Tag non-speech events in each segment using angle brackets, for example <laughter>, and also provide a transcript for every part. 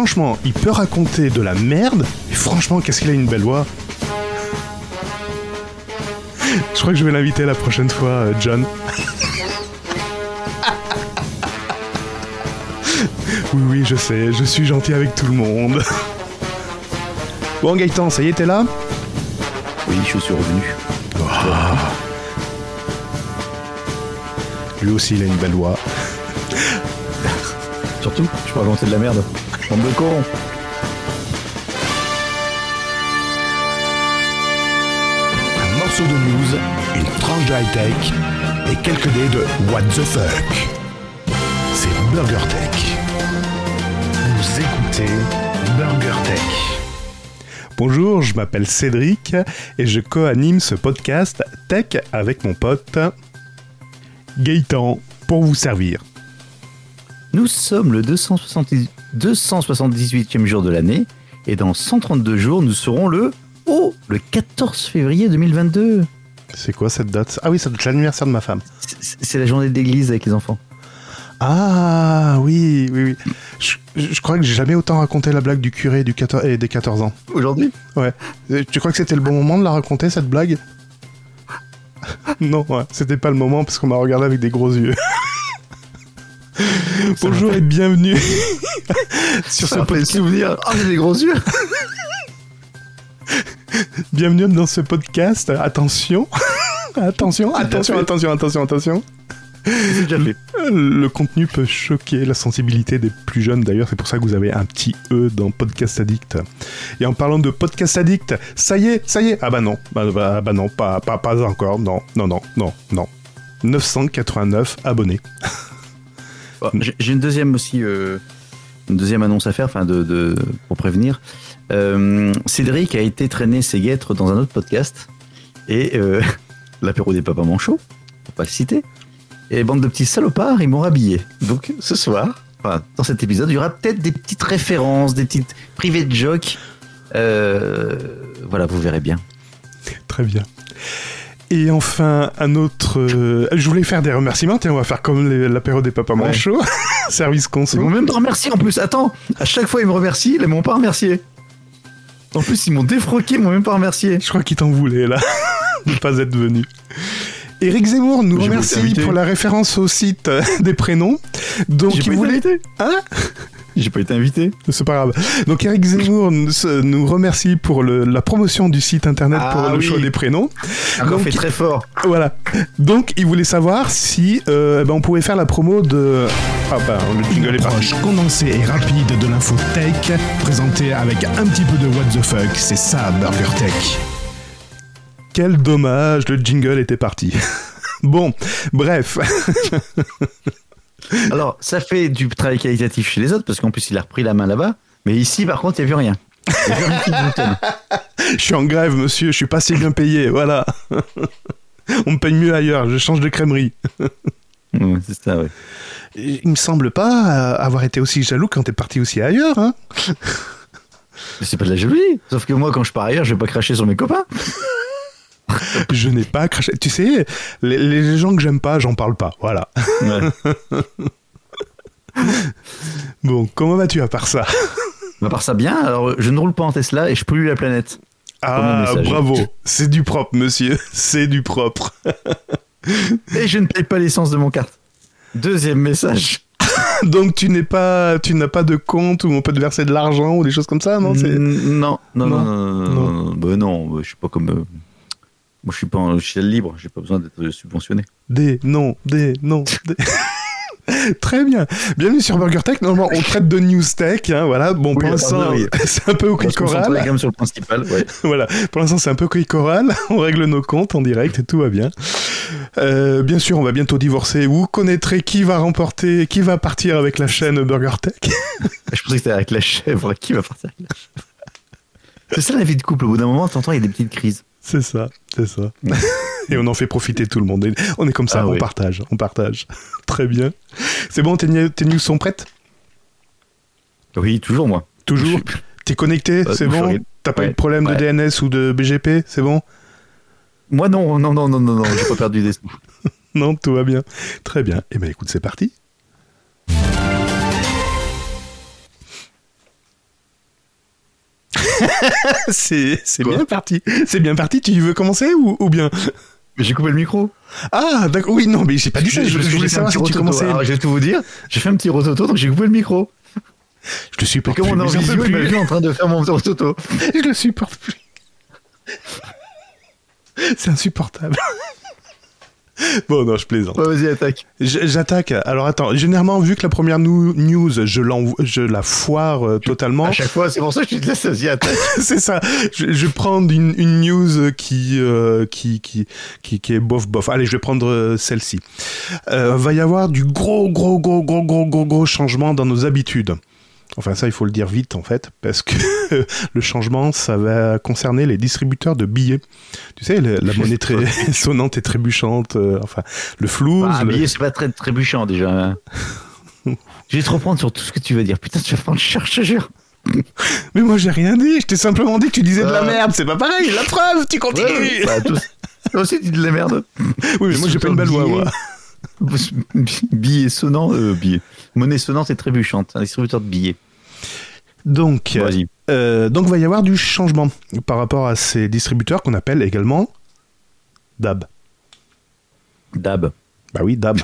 franchement, il peut raconter de la merde, et franchement, qu'est-ce qu'il a une belle voix. Je crois que je vais l'inviter la prochaine fois, euh, John. <laughs> oui, oui, je sais, je suis gentil avec tout le monde. Bon, Gaëtan, ça y est, t'es là? Oui, je suis revenu. Lui aussi, il a une belle voix. Surtout, je peux raconter de la merde. De. Un morceau de news, une tranche de high-tech et quelques dés de What the fuck. C'est Burger Tech. Vous écoutez Burger Tech. Bonjour, je m'appelle Cédric et je co-anime ce podcast Tech avec mon pote Gaëtan pour vous servir. Nous sommes le 270 278e jour de l'année et dans 132 jours, nous serons le oh, le 14 février 2022. C'est quoi cette date? Ah oui, c'est l'anniversaire de ma femme. C'est la journée d'église avec les enfants. Ah oui, oui, oui. Je, je crois que j'ai jamais autant raconté la blague du curé du 14 et des 14 ans. Aujourd'hui? Ouais. Tu crois que c'était le bon moment de la raconter cette blague? <laughs> Non, ouais, c'était pas le moment parce qu'on m'a regardé avec des gros yeux. <laughs> Bonjour et bienvenue <laughs> sur ce podcast. souvenir. Oh, j'ai des gros yeux. Bienvenue dans ce podcast. Attention, <laughs> attention, attention, attention, attention, attention. Déjà fait. Le contenu peut choquer la sensibilité des plus jeunes d'ailleurs, c'est pour ça que vous avez un petit E dans Podcast Addict. Et en parlant de Podcast Addict, ça y est, ça y est, ah bah non, bah, bah, bah non, pas, pas, pas encore, non, non, non, non, non. 989 abonnés. Bon, j'ai une deuxième aussi, euh, une deuxième annonce à faire, enfin de, de- pour prévenir. Euh, Cédric a été traîner ses guêtres dans un autre podcast et euh, <laughs> l'apéro des papas manchots, pour pas le citer. Et bande de petits salopards, ils m'ont rhabillé. Donc ce soir, enfin, dans cet épisode, il y aura peut-être des petites références, des petites privées de jokes. Euh, voilà, vous verrez bien. Très bien. Et enfin, un autre. euh, je voulais faire des remerciements. Tiens, on va faire comme les- l'apéro des papas Ouais. manchots. <laughs> Service Ils m'ont conso. même pas remercié en plus. Attends, à chaque fois ils me remercient, ils m'ont pas remercié. En plus, ils m'ont défroqué, ils m'ont même pas remercié. Je crois qu'il t'en voulait là, <laughs> de ne pas être venu. Éric Zemmour nous remercie pour la référence au site des prénoms. Donc il voulait. Hein? J'ai pas été invité. C'est pas grave. Donc Eric Zemmour nous, nous remercie pour le- la promotion du site internet Ah pour le oui. choix des prénoms. Encore Donc, fait très fort. Voilà. Donc il voulait savoir si euh, eh ben, on pouvait faire la promo de. Ah bah le jingle est parti. approche condensée et rapide de l'info tech, présentée avec un petit peu de What the fuck. C'est ça, Burger Tech. Quel dommage, le jingle était parti. <laughs> bon, bref. <laughs> <laughs> Alors, ça fait du travail qualitatif chez les autres, parce qu'en plus, il a repris la main là-bas. Mais ici, par contre, il n'y a vu rien. Il y a vu rien qui boutonne. <laughs> Je suis en grève, monsieur, je suis pas si bien payé, voilà. <laughs> On me paye mieux ailleurs, je change de crèmerie. C'est ça, ouais. Il me semble pas euh, avoir été aussi jaloux quand t'es parti aussi ailleurs, hein. C'est pas de la jalousie. Sauf que moi, quand je pars ailleurs, je vais pas cracher sur mes copains. <laughs> Je n'ai pas craché. Tu sais, les, les gens que j'aime pas, j'en parle pas, voilà. Ouais. <laughs> Bon, comment vas-tu à part ça? Mais à part ça, bien. Alors, je ne roule pas en Tesla et je pollue la planète. Ah, bravo, c'est du propre, monsieur, c'est du propre. <laughs> Et je ne paye pas l'essence de mon carte. Deuxième message. Donc tu n'es pas, tu n'as pas de compte où on peut te verser de l'argent ou des choses comme ça, non non, non, Non. non, non, non, non, non. Bah non, bah, je suis pas comme. euh, Moi, je suis pas en logiciel libre. J'ai pas besoin d'être subventionné. Des, non, des, non, des. <laughs> Très bien. Bienvenue sur Burger Tech. Normalement, on traite de news tech. Hein, voilà. Bon, pour l'instant, oui. <laughs> c'est un peu au On coral. même sur le principal. Ouais. <laughs> Voilà. Pour l'instant, c'est un peu coral. On règle nos comptes en direct et tout va bien. Euh, bien sûr, on va bientôt divorcer. Vous connaîtrez qui va remporter, qui va partir avec la chaîne Burger Tech? Je pensais que c'était avec la chèvre. Qui va partir avec la chèvre? C'est ça la vie de couple. Au bout d'un moment, t'entends, il y a des petites crises. C'est ça, c'est ça. <laughs> Et on en fait profiter tout le monde. Et On est comme ça, Ah on oui. partage, on partage. <laughs> Très bien. C'est bon, tes, news sont prêtes? Oui, toujours moi. Toujours suis- T'es connecté Euh, C'est bon T'as pas eu de problème de. DNS ou de BGP C'est bon? Moi, non, non, non, non, non, non, j'ai pas perdu des sous. <laughs> Non, tout va bien. Très bien. Eh ben écoute, c'est parti. <laughs> c'est bien parti. C'est bien parti. Tu veux commencer ou, ou bien? J'ai coupé le micro. Ah, d'accord. Oui, non, mais j'ai pas dit ça. Je, voulais savoir si tu commençais. Alors, je vais tout vous dire. J'ai fait un petit rototo, donc j'ai coupé le micro. Je le supporte plus. on est en plus. en train de faire mon rototo. <laughs> Je le supporte plus. C'est insupportable. <laughs> <laughs> Bon, non, je plaisante. Ouais, vas-y, attaque. J'attaque. Alors attends, généralement, vu que la première news, je, je la foire euh, totalement, À chaque fois, c'est pour ça que je te laisse, vas-y, attaque. <laughs> c'est ça. Je, je vais prendre une, une news qui, euh, qui, qui, qui, qui est bof bof. Allez, je vais prendre euh, celle-ci. Euh, va y avoir du gros, gros, gros, gros, gros, gros, gros changement dans nos habitudes. Enfin, ça, il faut le dire vite, en fait, parce que <laughs> le changement, ça va concerner les distributeurs de billets. Tu sais, la monnaie très <laughs> sonnante et trébuchante, euh, enfin, le flou. Ah, le... billet, c'est pas très trébuchant déjà. hein. <laughs> Je vais te reprendre sur tout ce que tu vas dire. Putain, tu vas prendre cher, je te jure. Mais moi, j'ai rien dit. Je t'ai simplement dit que tu disais de la Euh. merde. C'est pas pareil. La preuve, tu continues. Ouais, bah, Toi aussi, tu dis de la merde. Oui, mais moi, j'ai pas une belle voix, moi. Billet sonnant, euh, billet. Monnaie sonnante et trébuchante. Un distributeur de billets. Donc, euh, donc, va y avoir du changement par rapport à ces distributeurs qu'on appelle également DAB. Dab. Bah oui, DAB.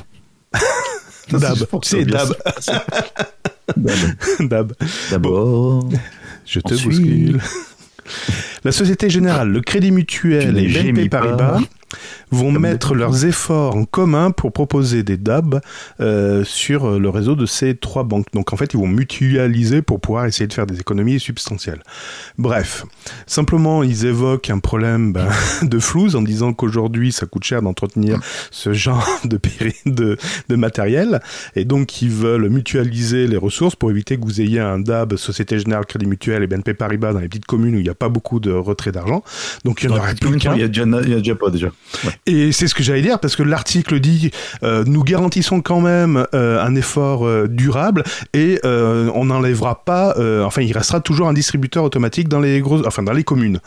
<laughs> DAB. C'est DAB. <laughs> Dab. DAB. D'abord. Je te bouscule. La Société Générale, le Crédit Tu Mutuel et BNP Paribas vont Comme mettre leurs efforts en commun pour proposer des DAB euh, sur le réseau de ces trois banques. Donc en fait, ils vont mutualiser pour pouvoir essayer de faire des économies substantielles. Bref, simplement, ils évoquent un problème ben, <laughs> de flouze en disant qu'aujourd'hui, ça coûte cher d'entretenir ce genre <laughs> de, de matériel. Et donc, ils veulent mutualiser les ressources pour éviter que vous ayez un DAB, Société Générale, Crédit Mutuel et BNP Paribas dans les petites communes où il n'y a pas beaucoup de retrait d'argent. Donc, il y en aurait la plus qu'un. Il y a déjà, il y a déjà pas déjà. Et c'est ce que j'allais dire parce que l'article dit euh, nous garantissons quand même euh, un effort euh, durable et on n'enlèvera pas, enfin il restera toujours un distributeur automatique dans les grosses, enfin dans les communes.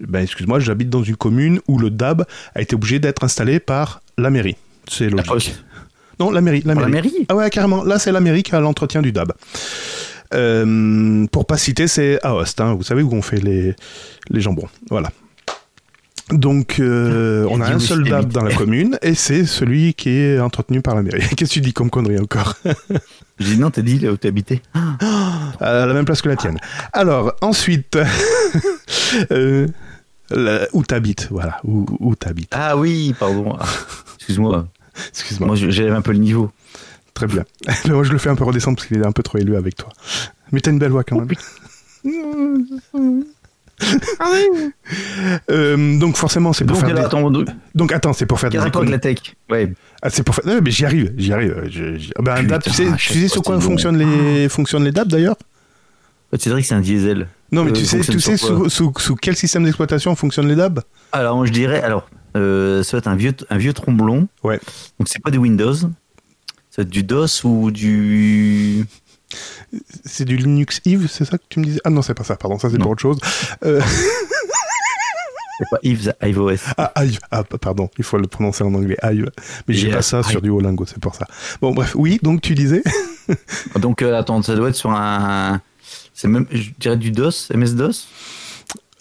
Ben excuse-moi, j'habite dans une commune où le DAB a été obligé d'être installé par la mairie. C'est La logique. poste. Non, la mairie, la la mairie. Ah ouais, carrément. Là, c'est la mairie qui a l'entretien du DAB. Euh, pour pas citer, c'est Aoste, hein, vous savez où on fait les, les jambons. Voilà. Donc, euh, on a un seul DAB dans la commune et c'est celui qui est entretenu par la mairie. <laughs> Qu'est-ce que tu dis comme connerie encore? <laughs> J'ai dit non, t'as dit là où t'habitais. <gasps> À la même place que la tienne. Alors, ensuite, <laughs> euh, où t'habites, voilà, où, où t'habites. Ah oui, pardon. Ah, Excuse-moi. Excuse-moi. Moi, je- j'élève un peu le niveau. Très bien. <laughs> Moi, je le fais un peu redescendre parce qu'il est un peu trop élevé avec toi. Mais t'as une belle voix quand même. <laughs> Euh, donc forcément, c'est pour Donc, faire. des- attends, donc, Donc attends, c'est pour faire des avec la tech Ouais. Ah, c'est pour faire. Non, mais j'y arrive, j'y arrive. Je- je- Ah ben, Putain, tu sais, tu sur quoi fonctionnent les fonctionnent les DAB d'ailleurs? C'est vrai que c'est un diesel. Non, mais Euh, tu sais, tu sais sous, sous, sous quel système d'exploitation fonctionnent les DAB Alors, je dirais, alors, euh, ça va être un vieux, un vieux tromblon. Ouais. Donc, c'est pas du Windows. Être du DOS ou du. C'est du Linux Eve, c'est ça que tu me disais? Ah non, c'est pas ça. Pardon, ça c'est pour autre chose. Euh, <laughs> C'est pas Yves iOS. ah, Hive. Ah, pardon, il faut le prononcer en anglais. Hive. Mais j'ai pas ça sur du Duolingo, c'est pour ça. Bon, bref, oui. Donc tu disais <laughs> Donc, euh, attends, ça doit être sur un. C'est même, je dirais du DOS, MS-DOS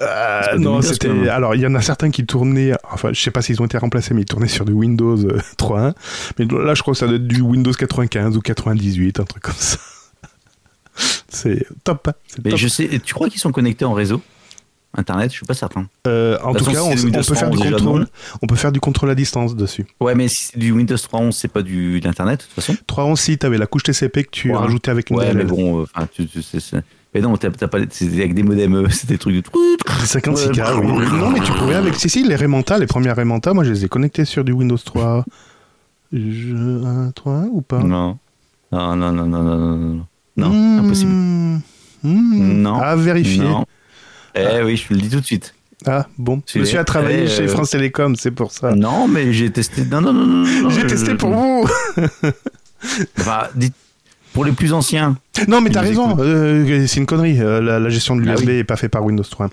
Euh, non, c'était. Alors, il y en a certains qui tournaient. Enfin, je sais pas s'ils ont été remplacés, mais ils tournaient sur du Windows euh, <laughs> 3.1. Mais là, je crois que ça doit être du Windows 95 ou 98, un truc comme ça. <laughs> C'est top. hein, Mais top. je sais, tu crois qu'ils sont connectés en réseau? Internet, je suis pas certain. Euh, en De tout cas, on, peut faire du 3.11 déjà, contrôle. On peut faire du contrôle à distance dessus. Ouais, mais si c'est du Windows 3.11, c'est pas du d'Internet, de toute façon. 3.11, si t'avais la couche TCP que tu Ouais. rajoutais avec une Ouais, DLL. mais bon, euh, enfin, tu, tu sais, c'est- Mais non, t'as t'as pas, c'est avec des modems, <laughs> c'est des trucs de. Des 56K, Ouais. oui. Non, mais tu pouvais avec. Si, si, les Remanta, les premières Remanta, moi, je les ai connectés sur du Windows 3. Je... 3 ou pas? Non. Non, non, non, non, non, non, non. Non, Hmm. impossible. Hmm. Non. À vérifier. Non. Eh oui, je te le dis tout de suite. Ah, bon. Tu Monsieur a travaillé eh, chez euh, France Télécom, c'est pour ça. Non, mais j'ai testé. Non, non, non, non. non, <laughs> J'ai je- testé je- pour vous Enfin, dites- pour les plus anciens. Non, mais t'as raison, écoutent. euh, c'est une connerie. euh, la, la gestion de Ah l'USB oui. est pas faite par Windows 3.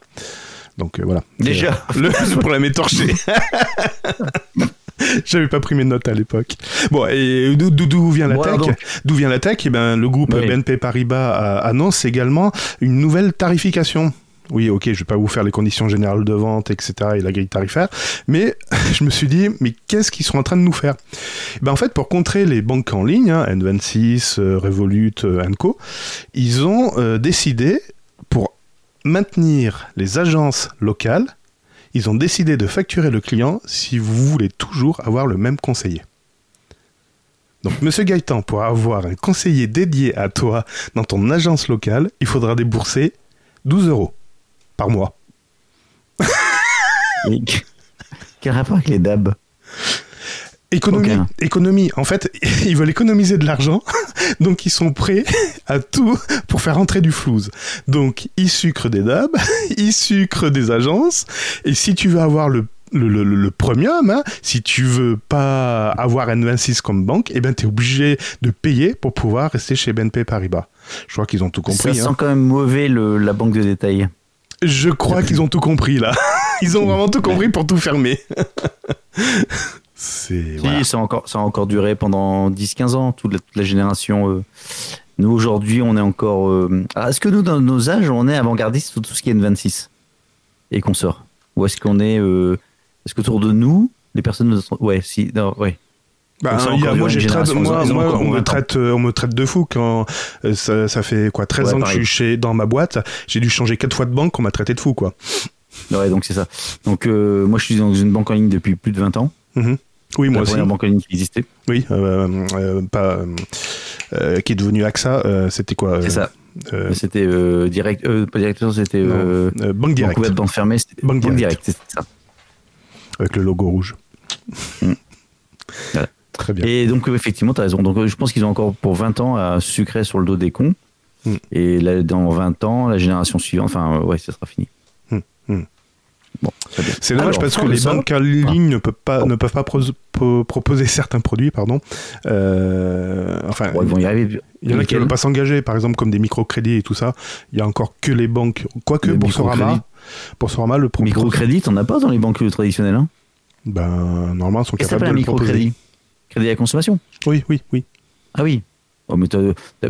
Donc euh, voilà. Déjà. <laughs> Le, problème est torché. <laughs> J'avais pas pris mes notes à l'époque. Bon, et d'où- vient la tech donc. D'où vient la tech? Eh ben, le groupe Oui. BNP Paribas euh, annonce également une nouvelle tarification. Oui, ok, je vais pas vous faire les conditions générales de vente, etc. et la grille tarifaire, mais <laughs> je me suis dit, mais qu'est-ce qu'ils sont en train de nous faire? Ben, En fait, pour contrer les banques en ligne, hein, N26, euh, Revolut, euh, Co, ils ont euh, décidé, pour maintenir les agences locales, ils ont décidé de facturer le client si vous voulez toujours avoir le même conseiller. Donc, Monsieur Gaëtan, pour avoir un conseiller dédié à toi dans ton agence locale, il faudra débourser 12 euros par mois. <laughs> Quel rapport avec les DAB Économie, Aucun. économie. En fait, <laughs> ils veulent économiser de l'argent, <laughs> donc ils sont prêts à tout pour faire entrer du flouze. Donc, ils sucrent des dabs, ils sucrent des agences, et si tu veux avoir le le, le, premium, hein, si tu veux pas avoir N26 comme banque, eh ben t'es obligé de payer pour pouvoir rester chez BNP Paribas. Je crois qu'ils ont tout Ça compris. sent hein. quand même mauvais le- la banque de détail. Je crois qu'ils ont tout compris là. <laughs> Ils ont vraiment tout compris pour tout fermer. <laughs> C'est voilà. ça, a encore, ça a encore duré pendant 10-15 ans, toute la, toute la génération. euh. Nous, aujourd'hui, on est encore. euh, est-ce que nous, dans nos âges, on est avant-gardiste sur tout ce qui est N26 et qu'on sort? Ou est-ce qu'on est. euh, est-ce qu'autour de nous, les personnes. Ouais, si. non, ouais. Bah, y a- moi, une j'ai traite- génération, moi, ils ont moi, encore on, me 20 ans. traite, euh, on me traite de fou quand euh, ça, ça fait quoi 13 Ouais, ans que je suis chez, dans ma boîte. J'ai dû changer quatre fois de banque, on m'a traité de fou quoi. Ouais, donc c'est ça. Donc, euh, moi, je suis dans une banque en ligne depuis plus de 20 ans. Mhm. Oui, moi la aussi. première banque en ligne qui existait. Oui, euh, pas qui est devenu AXA. C'était quoi C'est ça. C'était direct. pas directeur, c'était. Banque banque Direct ouverte, banque fermée. C'était Banque banque Direct. direct, c'est ça. avec le logo rouge. Mm. Voilà. Très bien. Et donc, effectivement, tu as raison. Donc, euh, je pense qu'ils ont encore pour 20 ans à sucrer sur le dos des cons. Mm. Et là, dans 20 ans, la génération suivante, enfin, euh, ouais, ça sera fini. Mm. Mm. Bon, très bien. C'est dommage parce que les banques en ligne ne peuvent pas, ne peuvent pas pros- po- proposer certains produits, pardon. Euh, enfin, Bon, ils vont y arriver. Il y en a qui ne veulent pas s'engager, par exemple comme des microcrédits et tout ça. Il y a encore que les banques. Quoique Boursorama. Boursorama le propose. Microcrédit, t'en as pas dans les banques traditionnelles. Hein? Ben, normalement, ils sont capables de le proposer. Crédit à consommation Oui, oui, oui. Ah oui. Oh, mais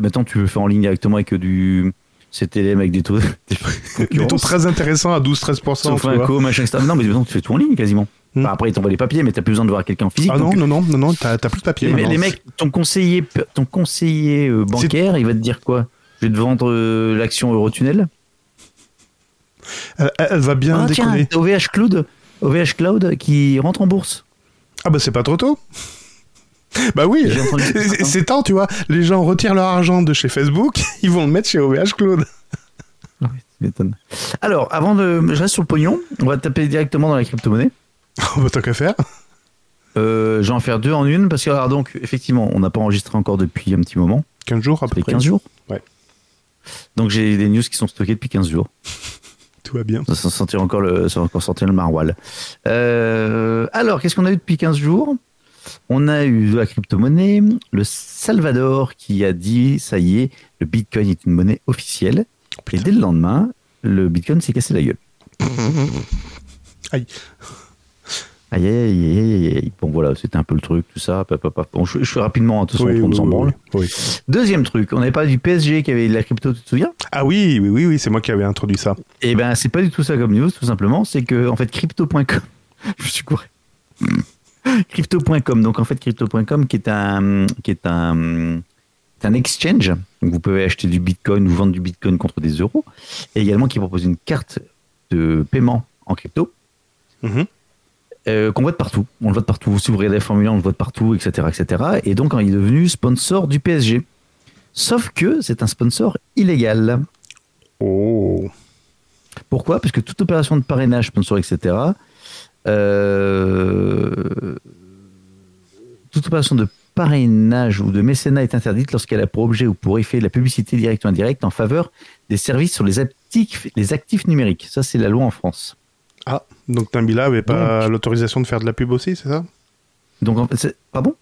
maintenant, tu veux faire en ligne directement avec du CTLM avec des taux. Des, Des taux très intéressants à 12-13%. Sauf un co, machin, etc. Non, mais maintenant, tu fais tout en ligne quasiment. Hmm. Enfin, après, ils t'envoient les papiers, mais t'as plus besoin de voir quelqu'un en physique. Ah non, donc- non, non, non, non, t'as plus de papier. Les, maintenant. les mecs, ton conseiller, ton conseiller euh, bancaire, il va te dire quoi? Je vais te vendre euh, l'action Eurotunnel Elle, elle va bien Ah tiens, décoller. t'as OVH Cloud, OVH Cloud qui rentre en bourse. Ah bah c'est pas trop tôt. <laughs> Bah oui, c'est temps, tu vois. Les gens retirent leur argent de chez Facebook, <laughs> ils vont le mettre chez OVH m'étonnes. Alors, avant de, je reste sur le pognon. On va taper directement dans la crypto-monnaie. <laughs> On va tant qu'à faire. Euh, je vais en faire deux en une parce que alors donc effectivement, on n'a pas enregistré encore depuis un petit moment. 15 jours Ça après. fait 15 jours. Ouais. Donc j'ai des news qui sont stockées depuis 15 jours. Tout va bien. Ça va sentir encore le, ça va encore sortir le maroilles. Euh, alors, qu'est-ce qu'on a eu depuis 15 jours? On a eu la crypto-monnaie, le Salvador qui a dit, ça y est, le Bitcoin est une monnaie officielle. Et dès le lendemain, le Bitcoin s'est cassé la gueule. <laughs> Aïe. Aïe, aïe, aïe, aïe. Bon, voilà, c'était un peu le truc, tout ça. Bon, je, je fais rapidement, hein, de toute façon, Oui, on oui, s'en oui, branle. oui. Deuxième truc, on avait parlé du PSG qui avait de la crypto, tu te souviens? Ah oui, oui, oui, oui, c'est moi qui avais introduit ça. Eh ben, c'est pas du tout ça comme news, tout simplement. C'est que, en fait, crypto.com, <laughs> je me suis couru. crypto.com, donc en fait, crypto.com qui est un, qui est un, un exchange. Donc, vous pouvez acheter du bitcoin ou vendre du bitcoin contre des euros. Et également qui propose une carte de paiement en crypto. Mhm. euh, qu'on voit de partout. On le voit de partout. Si vous regardez la Formule 1, on le voit de partout, etc., etc. Et donc, il est devenu sponsor du PSG. Sauf que c'est un sponsor illégal. Oh. Pourquoi? Parce que toute opération de parrainage, sponsor, etc., toute opération de parrainage ou de mécénat est interdite lorsqu'elle a pour objet ou pour effet la publicité directe ou indirecte en faveur des services sur les actifs, les actifs numériques. Ça, c'est la loi en France. Ah, donc Nabila avait pas l'autorisation de faire de la pub aussi, c'est ça? Donc, en fait, pardon?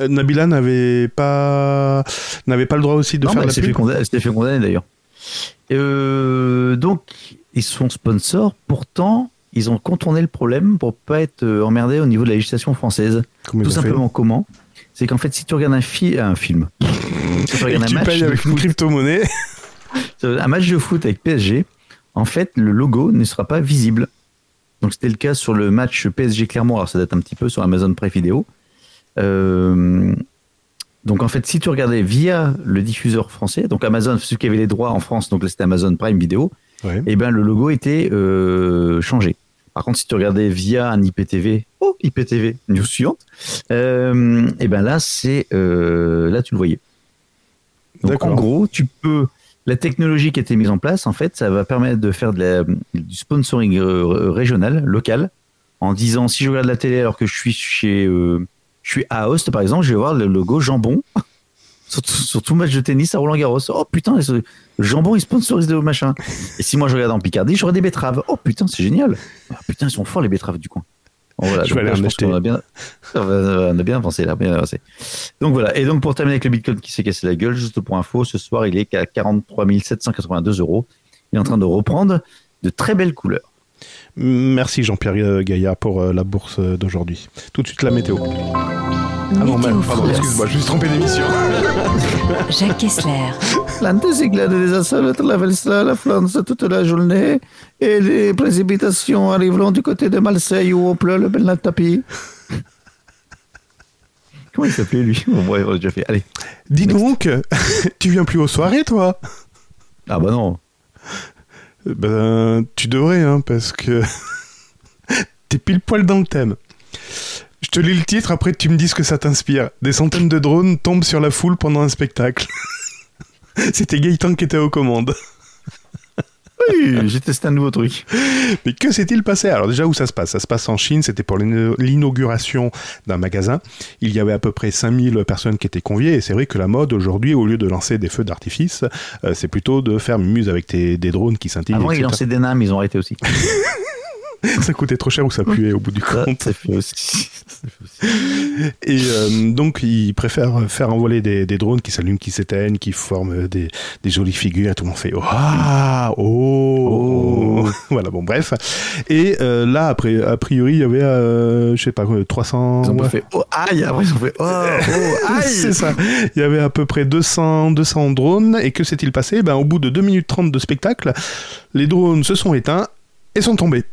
Euh, Nabila n'avait pas n'avait pas le droit aussi de Non, faire de s'est la pub? condamner, elle s'était fait condamner d'ailleurs. Euh, donc, ils sont sponsors. Pourtant, ils ont contourné le problème pour pas être euh, emmerdés au niveau de la législation française. Comment Tout simplement comment C'est qu'en fait, si tu regardes un, fi- un film, <laughs> si tu regardes un tu match, payes de avec une foot, crypto-monnaie. <laughs> un match de foot avec PSG, en fait, le logo ne sera pas visible. Donc c'était le cas sur le match PSG Clermont, alors ça date un petit peu sur Amazon Prime Video. Euh, donc en fait, si tu regardais via le diffuseur français, donc Amazon, ceux qui avaient les droits en France, donc là c'était Amazon Prime Video, Ouais. et ben le logo était euh, changé. Par contre, si tu regardais via un IPTV, oh IPTV, news suivante, euh, et ben là c'est euh, là tu le voyais. Donc en gros, tu peux la technologie qui a été mise en place, en fait, ça va permettre de faire de la- du sponsoring euh, régional, local, en disant si je regarde la télé alors que je suis chez euh, je suis à Aoste par exemple, je vais voir le logo jambon <laughs> sur, tout- sur tout match de tennis à Roland Garros. Oh putain, le jambon il sponsorise le machin. Et si moi je regarde en Picardie, j'aurai des betteraves. Oh putain, c'est génial. Ah, putain, ils sont forts les betteraves du coin. Voilà, Je donc vais aller en pense acheter. qu'on a bien, on a bien avancé là, bien avancé. Donc voilà. Et donc pour terminer avec le Bitcoin qui s'est cassé la gueule, juste pour info, ce soir il est qu'à 43 782 euros. Il est en train de reprendre de très belles couleurs. Merci Jean-Pierre euh, Gaillard pour euh, la bourse euh, d'aujourd'hui. Tout de suite la météo. Ah non, merde, pardon, excuse-moi, je me suis trompé d'émission. <laughs> Jacques Kessler. L'anticyclone des assoles traverse la France toute la journée et les précipitations arriveront du côté de Marseille où on pleut le bel tapis. <laughs> Comment il s'appelait lui? Bon, bref, on l'a déjà fait. Allez. Dis donc, <laughs> tu viens plus aux soirées toi? Ah bah non. Ben, tu devrais, hein, parce que t'es pile poil dans le thème. Je te lis le titre, après tu me dis ce que ça t'inspire. Des centaines de drones tombent sur la foule pendant un spectacle. <laughs> C'était Gaëtan qui était aux commandes. <laughs> Oui, j'ai testé un nouveau truc. Mais que s'est-il passé? Alors déjà où ça se passe? Ça se passe en Chine, c'était pour l'inauguration d'un magasin. Il y avait à peu près 5000 personnes qui étaient conviées et c'est vrai que la mode aujourd'hui, au lieu de lancer des feux d'artifice, euh, c'est plutôt de faire muse avec tes- des drones qui scintillent. Avant, ils lançaient des nains, mais ils ont arrêté aussi. <laughs> <laughs> Ça coûtait trop cher ou ça puait au bout du Ça, compte. ça fait aussi. <laughs> Et euh, donc, ils préfèrent faire envoler des, des drones qui s'allument, qui s'éteignent, qui forment des, des jolies figures. Et tout le monde fait Oh, ah, oh, Oh. <laughs> Voilà, bon, bref. Et euh, là, après, a priori, il y avait, euh, je sais pas, quoi, 300. Ils ont ouais. fait oh aïe, après ils ont fait oh, oh aïe. C'est ça. Il y avait à peu près 200, 200 drones. Et que s'est-il passé? Ben, Au bout de 2 minutes 30 de spectacle, les drones se sont éteints et sont tombés.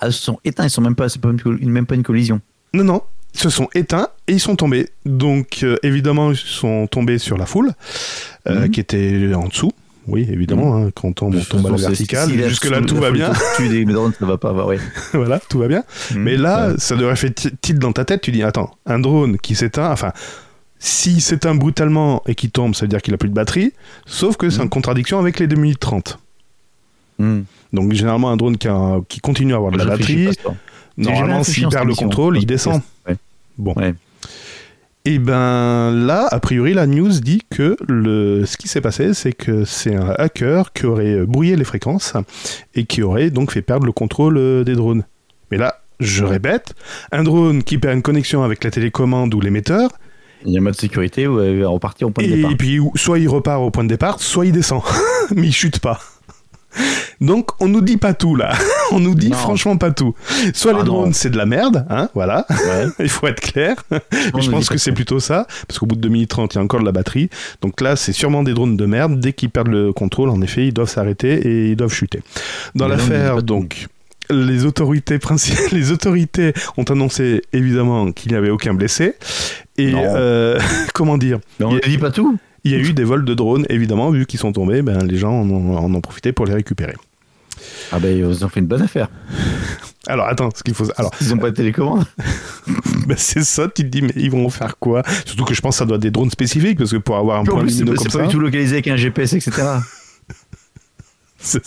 Ah, se sont éteints, ils sont même pas, c'est pas une, même pas une collision. Non, non. Ils se sont éteints et ils sont tombés. Donc, euh, évidemment, ils sont tombés sur la foule euh, Mhm. qui était en dessous. Oui, évidemment, hein, quand on tombe, on tombe à la verticale. si- Jusque-là, tout va bien. Tu des drones, ça va pas, bah ouais. <laughs> voilà, tout va bien. Mais là, ça devrait faire ti- tilt dans ta tête. Tu dis, attends, un drone qui s'éteint, enfin, s'il s'éteint brutalement et qui tombe, ça veut dire qu'il a plus de batterie. Sauf que c'est en contradiction avec les 2 minutes 30. Hmm. Donc, généralement, un drone qui, a- qui continue à avoir de la batterie, normalement, s'il perd le contrôle, il descend. Ouais. Bon. Ouais. Et ben là, a priori, la news dit que le, ce qui s'est passé, c'est que c'est un hacker qui aurait brouillé les fréquences et qui aurait donc fait perdre le contrôle euh, des drones. Mais là, je répète, un drone qui perd une connexion avec la télécommande ou l'émetteur, Il y a un mode sécurité où elle va repartir au point de et départ. puis ou- soit il repart au point de départ, soit il descend, <laughs> mais il chute pas. Donc on nous dit pas tout là, <laughs> on nous dit Non. franchement pas tout. Soit Ah les non. drones c'est de la merde, hein, voilà, Ouais. <laughs> il faut être clair. Mais je pense que c'est plutôt ça, parce qu'au bout de 2 minutes 30, il y a encore de la batterie. Donc là, c'est sûrement des drones de merde. Dès qu'ils perdent le contrôle, en effet, ils doivent s'arrêter et ils doivent chuter. Dans l'affaire, donc, les autorités principales, <laughs> les autorités ont annoncé évidemment qu'il n'y avait aucun blessé. Et euh, comment dire? On ne dit pas tout. Il y a eu des vols de drones, évidemment, vu qu'ils sont tombés, ben, les gens en ont, en ont profité pour les récupérer. Ah ben ils ont fait une bonne affaire. <laughs> Alors attends, ce qu'il faut. Alors, Ils ont pas de télécommande. <laughs> ben, c'est ça, tu te dis, mais ils vont faire quoi? Surtout que je pense que ça doit être des drones spécifiques, parce que pour avoir un point c'est lumineux comme c'est ça. pas du tout localisé avec un GPS, etc. <laughs> <laughs> Ça.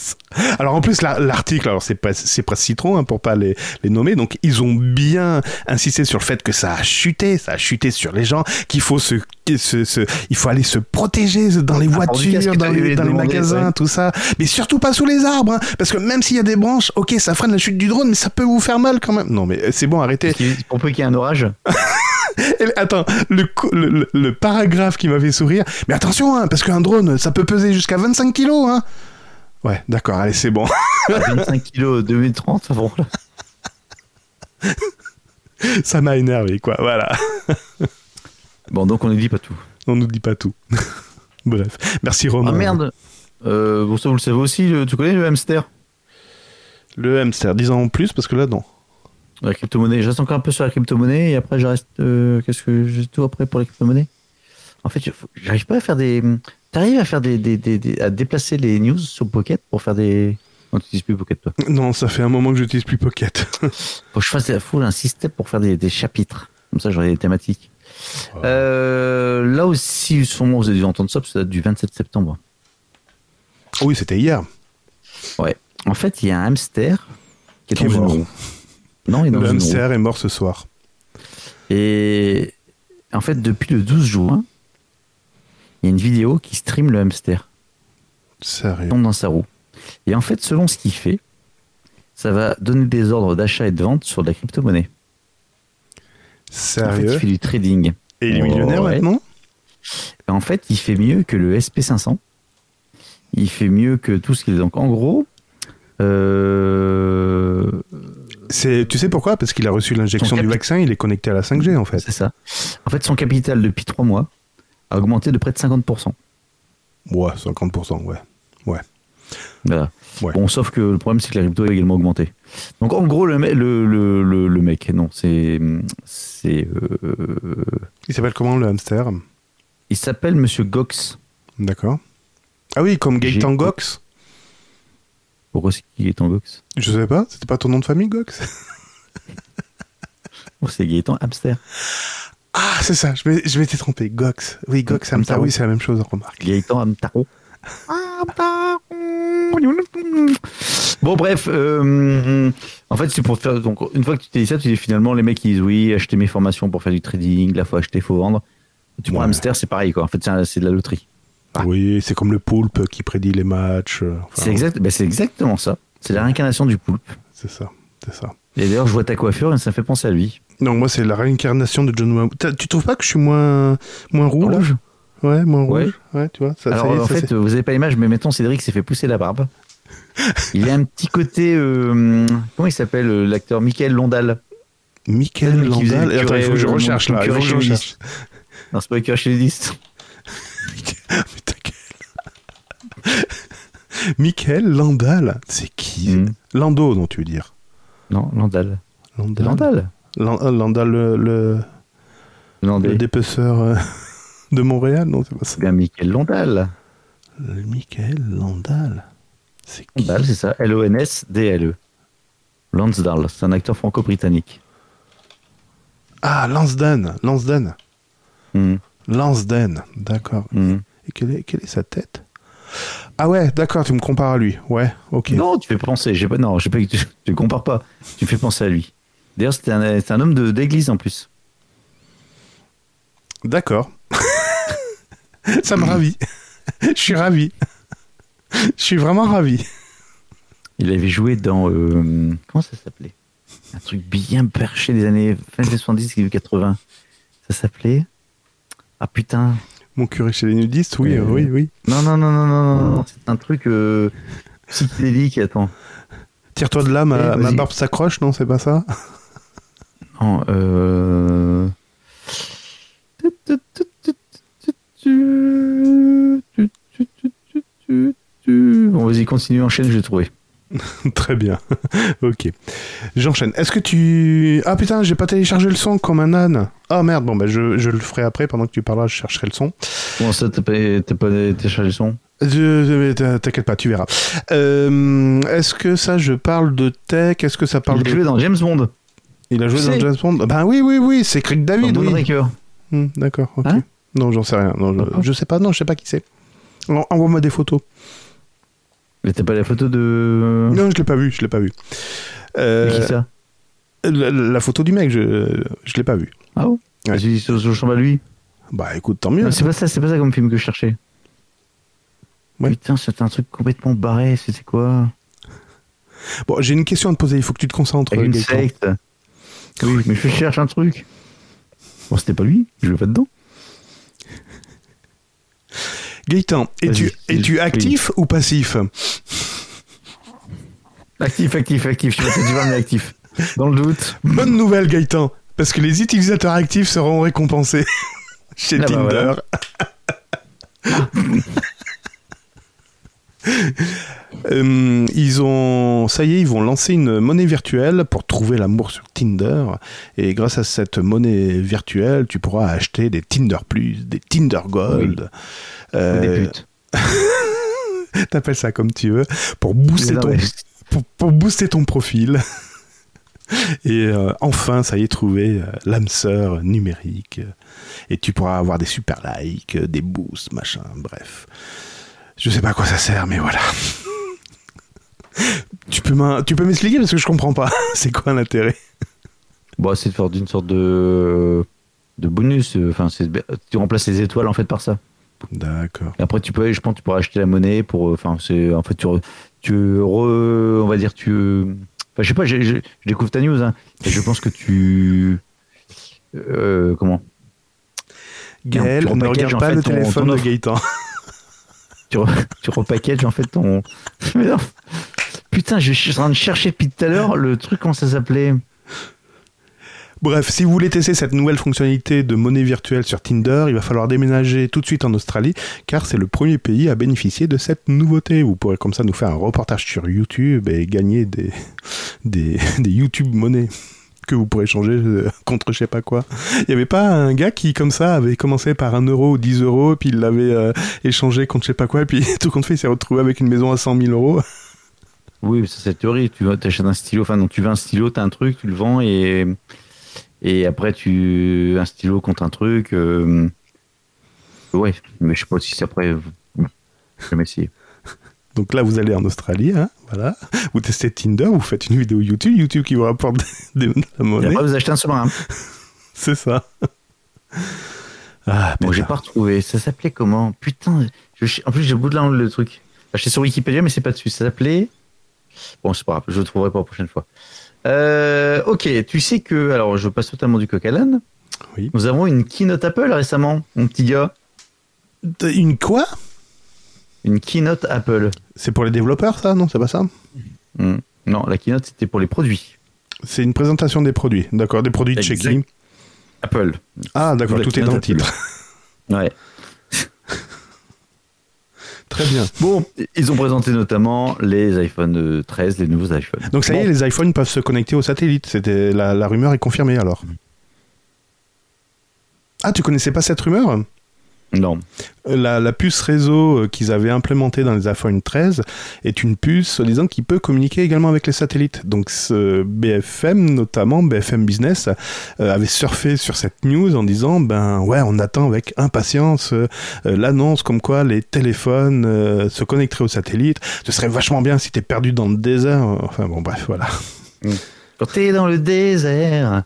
Alors en plus la- l'article, alors c'est pas c'est pas citron hein, pour pas les, les nommer, donc ils ont bien insisté sur le fait que ça a chuté, ça a chuté sur les gens, qu'il faut se, se, se- il faut aller se protéger dans les Ah, voitures, dans les, dans les demandé, magasins, ouais. tout ça, mais surtout pas sous les arbres, hein, parce que même s'il y a des branches, ok ça freine la chute du drone, mais ça peut vous faire mal quand même. Non mais c'est bon, arrêtez. Pour peu qu'il y ait un orage? <laughs> Attends, le, le- le paragraphe qui m'a fait sourire, mais attention, hein, parce qu'un drone ça peut peser jusqu'à 25 kilos, hein. Ouais, d'accord, allez c'est bon. à 25 kg, 2030, bon. <laughs> ça m'a énervé quoi, voilà. Bon, donc on ne dit pas tout. On nous dit pas tout. <laughs> Bref, merci Romain. Ah merde Euh, bon, ça, vous le savez aussi, le- tu connais le hamster? Le hamster, 10 ans en plus, parce que là, non. La crypto-monnaie. Je reste encore un peu sur la crypto-monnaie et après, je reste. euh, Qu'est-ce que j'ai tout après pour la crypto-monnaie? En fait, je- j'arrive pas à faire des. T'arrives à faire des, des, des- à déplacer les news sur Pocket pour faire des. Non, tu utilises plus Pocket, toi. Non, ça fait un moment que j'utilise plus Pocket. <laughs> Faut que je fasse faut un système pour faire des, des chapitres. Comme ça, j'aurai des thématiques. Euh, là aussi, sûrement, vous avez dû entendre ça, parce que ça date du 27 septembre. oui, c'était hier. En fait, il y a un hamster qui est Qui mort. Non, il est dans Le roue. hamster est mort ce soir. Et en fait, depuis le 12 juin, il y a une vidéo qui stream le hamster. Sérieux. Il tombe dans sa roue. Et en fait, selon ce qu'il fait, ça va donner des ordres d'achat et de vente sur de la crypto-monnaie. En fait, Sérieux. il fait du trading. Et il est millionnaire Ouais. maintenant En fait, il fait mieux que le SP500. Il fait mieux que tout ce qu'il est. Donc, en gros, euh, C'est, Tu sais pourquoi? Parce qu'il a reçu l'injection du vaccin, il est connecté à la 5G en fait. c'est ça. En fait, son capital depuis trois mois a augmenté de près de 50%. Ouais, 50%, ouais. Voilà. Ouais. Bon, sauf que le problème, c'est que la crypto a également augmenté. Donc, en gros, le, me- le, le, le, le mec, non, c'est. c'est euh, Il s'appelle comment le hamster? Il s'appelle Monsieur Gox. D'accord. Ah oui, comme Gaëtan Gox? Pourquoi c'est qui en Gox? Je sais pas, c'était pas ton nom de famille, Gox? <laughs> Oh, c'est Gaëtan Hamster. Ah, c'est ça, je m'étais trompé. Gox. Oui, Gox, Hamster. oui, c'est la même chose, remarque. Gaëtan Hamtaro. Bon bref, euh, en fait c'est pour faire donc une fois que tu t'es dit ça, tu dis finalement les mecs ils disent oui acheter mes formations pour faire du trading, là faut acheter, faut vendre. Tu prends Ouais. hamster c'est pareil quoi. En fait c'est de la loterie. Ah. Oui, c'est comme le poulpe qui prédit les matchs. euh, enfin, c'est exact, ben, c'est exactement ça. C'est la réincarnation du poulpe. C'est ça, c'est ça. Et d'ailleurs je vois ta coiffure et ça fait penser à lui. Non, moi, c'est la réincarnation de John. T'as- Tu trouves pas que je suis moins, moins Rouge? Ouais, moins rouge. Ouais, tu vois. Ça, ça Alors y est, en ça, fait vous avez pas l'image mais mettons Cédric s'est fait pousser la barbe. <laughs> Il a un petit côté euh, comment il s'appelle euh, l'acteur Michael Londal. Michael Landal. Attends, il faut que je curé, euh, recherche là. Il faut que je curé recherche. Non c'est pas le cœur chez les 10. Mais ta gueule. Michael Landal. C'est qui Mm. Lando, non, tu veux dire Non, Landal. Landal. Landal. Euh, Landal, le, le, le Landal. dépeceur euh, <laughs> de Montréal, non, c'est pas ça. Bien Michael Londal. Le Michael Landal. C'est qui Londal, c'est ça. L-O-N-S-D-L-E. Lansdale, c'est un acteur franco-britannique. Ah, Lansden. Lansden. Hmm, Lansden. D'accord. hmm. Et quelle est, quelle est sa tête? Ah ouais, d'accord, tu me compares à lui. Ouais, ok. Non, tu fais penser. J'ai pas, non, j'ai pas, tu, tu compares pas. Tu fais penser à lui. D'ailleurs, c'était un, c'est un homme de- d'église en plus. D'accord. <laughs> ça me ravit. <laughs> Je suis ravi. Je suis vraiment ravi. Il avait joué dans. euh, comment ça s'appelait? Un truc bien perché des années fin des 70 et 80. Ça s'appelait? Ah putain. Mon curé chez les nudistes, oui, Euh, euh, oui, oui. Non, non, non, non, non, non, non. C'est un truc euh, psychédélique. Attends. Tire-toi de là, ma, Eh, ma vas-y. barbe s'accroche, non, c'est pas ça? Non, euh... Bon, vas-y, continue, enchaîne, je vais trouver. <laughs> Très bien. <laughs> ok. J'enchaîne. Est-ce que tu... Ah putain, j'ai pas téléchargé le son comme un âne. Ah merde, bon, bah je, je le ferai après, pendant que tu parleras, je chercherai le son. Bon, ça, t'as pas, t'as pas téléchargé le son? T'inquiète pas, tu verras. Euh, Est-ce que ça, je parle de tech? Est-ce que ça parle Il de... dans James Bond. Il a joué dans. James Bond Ben oui, oui, oui, c'est Craig Dans David, oui. Hmm, D'accord, ok. Hein non, j'en sais rien. Non, je, je sais pas, non, je sais pas qui c'est. En- Envoie-moi des photos. Mais t'as pas la photo de... Non, je l'ai pas vu, je l'ai pas vu. Euh, qui ça? la, la photo du mec, je, je l'ai pas vu. Ah bon? Ouais. Ça ressemble à lui. Bah écoute, tant mieux. C'est pas ça, c'est pas ça comme film que je cherchais. Ouais. Putain, c'était un truc complètement barré, c'était quoi? Bon, j'ai une question à te poser, il faut que tu te concentres. Avec une secte. Oui, mais je cherche un truc. Bon, c'était pas lui, je vais pas dedans. Gaëtan, es-tu oui. actif ou passif? Actif, actif, actif, je suis du mais actif. Dans le doute. Bonne nouvelle, Gaëtan, parce que les utilisateurs actifs seront récompensés <laughs> chez Ah bah Tinder. voilà. <laughs> <laughs> Euh, ils ont, ça y est, ils vont lancer une monnaie virtuelle pour trouver l'amour sur Tinder. Et grâce à cette monnaie virtuelle, tu pourras acheter des Tinder Plus, des Tinder Gold. Euh, Des putes. <laughs> T'appelles ça comme tu veux, pour booster, ton, mais- pour, pour booster ton profil. <laughs> Et euh, enfin, ça y est, trouvé euh, l'âme sœur numérique. Et tu pourras avoir des super likes, des boosts, machin, bref. Je sais pas à quoi ça sert, mais voilà. tu peux m'expliquer parce que je comprends pas. <laughs> C'est quoi l'intérêt? Bon, c'est de faire d'une sorte de de bonus. euh, Enfin, tu remplaces les étoiles en fait par ça. D'accord. Et après, tu peux, je pense, que tu pourras acheter la monnaie pour. euh, Enfin, c'est en fait, tu, re- tu re- on va dire, tu. Enfin, je sais pas, je découvre ta news, hein, et je pense que tu. euh, comment? Gaël, ne regarde en pas fait, le ton- téléphone ton de. Gaëtan. <laughs> tu, re- tu repackages en fait ton. <laughs> Putain, je suis en train de chercher depuis tout à l'heure le truc, comment ça s'appelait? Bref, si vous voulez tester cette nouvelle fonctionnalité de monnaie virtuelle sur Tinder, il va falloir déménager tout de suite en Australie, car c'est le premier pays à bénéficier de cette nouveauté. Vous pourrez comme ça nous faire un reportage sur YouTube et gagner des, des, <laughs> des YouTube monnaies que vous pourrez changer euh, <laughs> contre je sais pas quoi. Il n'y avait pas un gars qui, comme ça, avait commencé par 1 euro ou 10 euros, puis il l'avait euh, échangé contre je sais pas quoi, et puis <laughs> tout compte fait, il s'est retrouvé avec une maison à 100 000 euros. <laughs> Oui, ça, c'est la théorie. Tu t'achètes un stylo, enfin, non, tu veux un stylo, t'as un truc, tu le vends et, et après, tu. Un stylo contre un truc. euh, Ouais, mais je sais pas si c'est après. Je vais jamais essayer. Donc là, vous allez en Australie, hein, voilà. Vous testez Tinder, vous faites une vidéo YouTube, YouTube qui vous rapporte <laughs> des- de la Et monnaie. après, vous achetez un sous-marin. <laughs> C'est ça. Ah, Bon, j'ai pas retrouvé. Ça s'appelait comment? Putain, je en plus, j'ai le bout de la langue, le truc. J'étais sur Wikipédia, mais c'est pas dessus. Ça s'appelait? Bon, c'est pas grave, je le trouverai pour la prochaine fois. Euh, ok, tu sais que. Alors, je passe totalement du coq à l'âne. Oui. Nous avons une keynote Apple récemment, mon petit gars. Une quoi? Une keynote Apple. C'est pour les développeurs, ça Non, c'est pas ça Hmm. Non, la keynote, c'était pour les produits. C'est une présentation des produits. D'accord, des produits de chez qui Apple. Ah, d'accord, tout est dans le titre. <laughs> Ouais. <laughs> Très bien. Bon, ils ont présenté notamment les iPhone euh, 13, les nouveaux iPhones. Donc ça y est, les iPhones peuvent se connecter au satellite. C'était la, la rumeur est confirmée alors. Ah, tu connaissais pas cette rumeur? Non. la, la puce réseau euh, qu'ils avaient implémentée dans les iPhone 13 est une puce, soi-disant, qui peut communiquer également avec les satellites. Donc ce BFM, notamment BFM Business, euh, avait surfé sur cette news en disant, ben ouais, on attend avec impatience euh, l'annonce comme quoi les téléphones euh, se connecteraient au satellite. Ce serait vachement bien si t'es perdu dans le désert. Enfin bon, bref, voilà. Quand t'es dans le désert.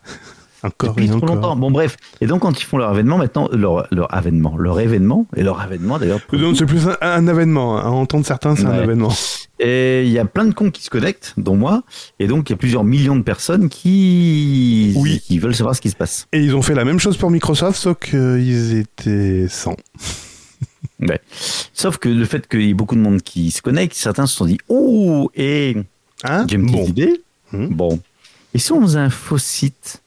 Encore depuis trop encore. longtemps. Bon, bref. Et donc, quand ils font leur événement, maintenant, leur, leur événement, leur événement, et leur événement d'ailleurs. Donc c'est plus un, un événement. hein. À entendre certains, c'est un événement. Et il y a plein de cons qui se connectent, dont moi. Et donc, il y a plusieurs millions de personnes qui, Oui. qui veulent savoir ce qui se passe. Et ils ont fait la même chose pour Microsoft, sauf qu'ils étaient 100. <laughs> Ouais. Sauf que le fait qu'il y ait beaucoup de monde qui se connecte, certains se sont dit Oh, et Hein? j'ai une petite Bon. idée. Hmm. Bon. Et si on faisait un faux site?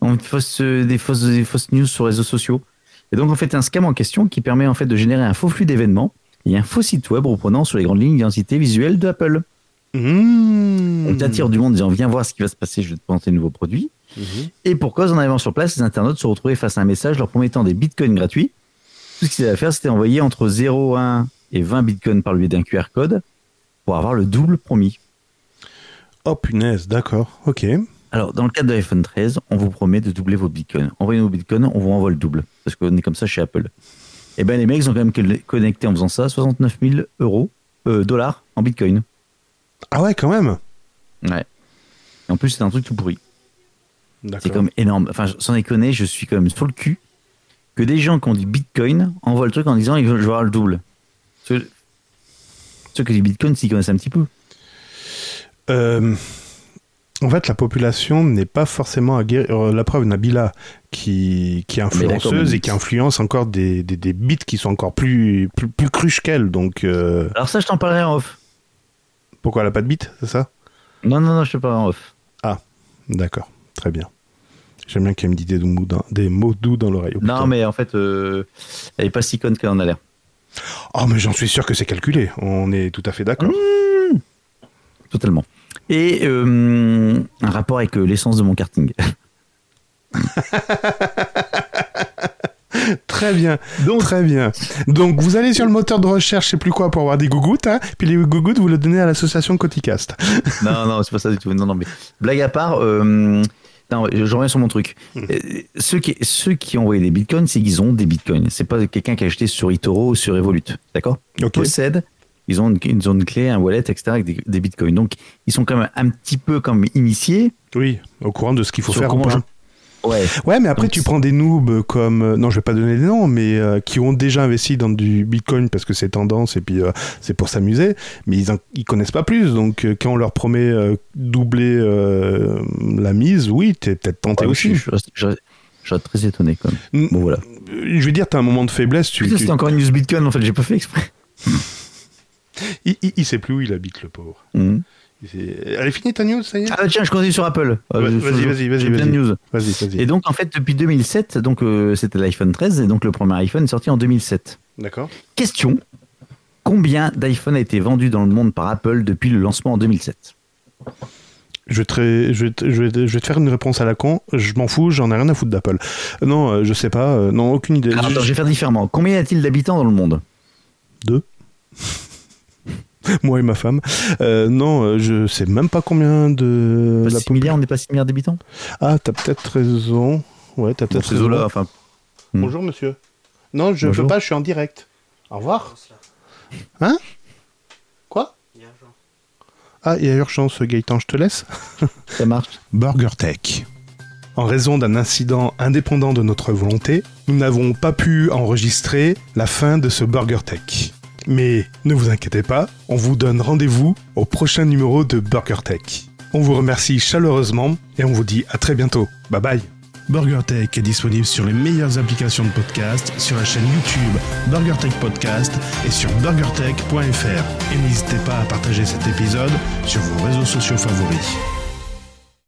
On fait fausse- des, fausses, des fausses news sur les réseaux sociaux Et donc, en fait, un scam en question qui permet en fait de générer un faux flux d'événements et un faux site web reprenant sur les grandes lignes d'identité visuelle d'Apple. Mmh. On t'attire du monde en disant Viens voir ce qui va se passer, je vais te présenter de nouveaux produits. Mhm. Et pour cause, en arrivant sur place, les internautes se retrouvaient face à un message leur promettant des bitcoins gratuits. Tout ce qu'ils avaient à faire, c'était envoyer entre 0,1 et 20 bitcoins par le biais d'un QR code pour avoir le double promis. Oh punaise, d'accord, ok. Alors, dans le cadre de l'iPhone 13, on vous promet de doubler vos bitcoins. Envoyez vos bitcoins, on vous envoie le double. Parce qu'on est comme ça chez Apple. Et ben les mecs ils ont quand même connecté en faisant ça 69 000 euros, euh, dollars en bitcoin. Ah ouais, quand même. Ouais. Et en plus, c'est un truc tout pourri. C'est même énorme. Enfin, sans déconner, je suis quand même sur le cul que des gens qui ont dit bitcoin envoient le truc en disant ils veulent avoir le double. Ceux, ceux qui disent bitcoin, s'ils connaissent un petit peu. Euh, en fait, la population n'est pas forcément aguerrie. euh, La preuve, Nabila, qui, qui est Ah, influenceuse et qui influence encore des, des, des bits qui sont encore plus, plus, plus cruches qu'elle. Donc, euh, Alors ça, je t'en parlerai en off. pourquoi elle n'a pas de bits, c'est ça? Non, non, non, je te parlerai en off. D'accord, très bien. J'aime bien qu'elle me dise des, mots dans- des mots doux dans l'oreille. Oh, Non, mais en fait, euh, elle est pas si conne qu'elle en a l'air. Oh, mais j'en suis sûr que c'est calculé. On est tout à fait d'accord. Totalement. Et euh, un rapport avec euh, l'essence de mon karting. <laughs> Très bien. Donc, Très bien. Donc, vous allez sur le moteur de recherche, je sais plus quoi, pour avoir des gougouttes, hein, puis les gougouttes, vous les donnez à l'association Coticast. <laughs> non, non, c'est pas ça du tout. Non, non, mais blague à part, euh, non, je reviens sur mon truc. Hmm. Euh, Ceux, qui, ceux qui ont envoyé des bitcoins, c'est qu'ils ont des bitcoins. C'est pas quelqu'un qui a acheté sur eToro ou sur Revolut. D'accord? Ok. Possèdent, ils ont une, une zone clé, un wallet, etc. avec des, des bitcoins. Donc, ils sont quand même un petit peu comme initiés. Oui, au courant de ce qu'il faut faire. ou pas. je- Ouais. Ouais, mais après, Donc, tu prends des noobs comme. euh, non, je vais pas donner des noms, mais euh, qui ont déjà investi dans du bitcoin parce que c'est tendance et puis euh, c'est pour s'amuser, mais ils, en- ils connaissent pas plus. Donc, euh, quand on leur promet euh, doubler euh, la mise, oui, t'es peut-être tenté Ouais, aussi. Je, reste très étonné quand même. Bon, voilà. Je veux dire, t'as un moment de faiblesse. Tu, tu- C'était encore une news bitcoin, en fait, j'ai pas fait exprès. <laughs> il, il- il sait plus où il habite, le pauvre. Sait- Elle est finie ta news, ça y est Ah, tiens, je continue sur Apple. Euh, je- vas-y, vas-y, vas-y, j'ai plein de news. Vas-y, vas-y. Et donc, en fait, depuis 2007, donc euh, c'était l'iPhone 13, et donc le premier iPhone est sorti en 2007. D'accord. Question combien d'iPhone a été vendu dans le monde par Apple depuis le lancement en 2007 Je vais, te, je, vais te, je, vais te, je vais te faire une réponse à la con. Je m'en fous, j'en ai rien à foutre d'Apple. Euh, Non, euh, je sais pas. non, aucune idée. Alors, attends, je vais faire différemment. Combien y a-t-il d'habitants dans le monde? Deux. <laughs> Moi et ma femme. Euh, non, euh, je sais même pas combien de. Pas la 6 milliards, on n'est pas 6 milliards d'habitants? Ah, t'as peut-être raison. Ouais, t'as peut-être raison. enfin. Hmm. Bonjour, monsieur. Non, je Bonjour. peux pas, je suis en direct. Au revoir. Hein? Quoi? Ah, il y a urgence, Gaëtan, je te laisse. <laughs> Ça marche. BurgerTech. En raison d'un incident indépendant de notre volonté, nous n'avons pas pu enregistrer la fin de ce Burger Tech. Mais ne vous inquiétez pas, on vous donne rendez-vous au prochain numéro de Burger Tech. On vous remercie chaleureusement et on vous dit à très bientôt. Bye bye. BurgerTech est disponible sur les meilleures applications de podcast, sur la chaîne YouTube BurgerTech Podcast et sur burgertech.fr. Et n'hésitez pas à partager cet épisode sur vos réseaux sociaux favoris.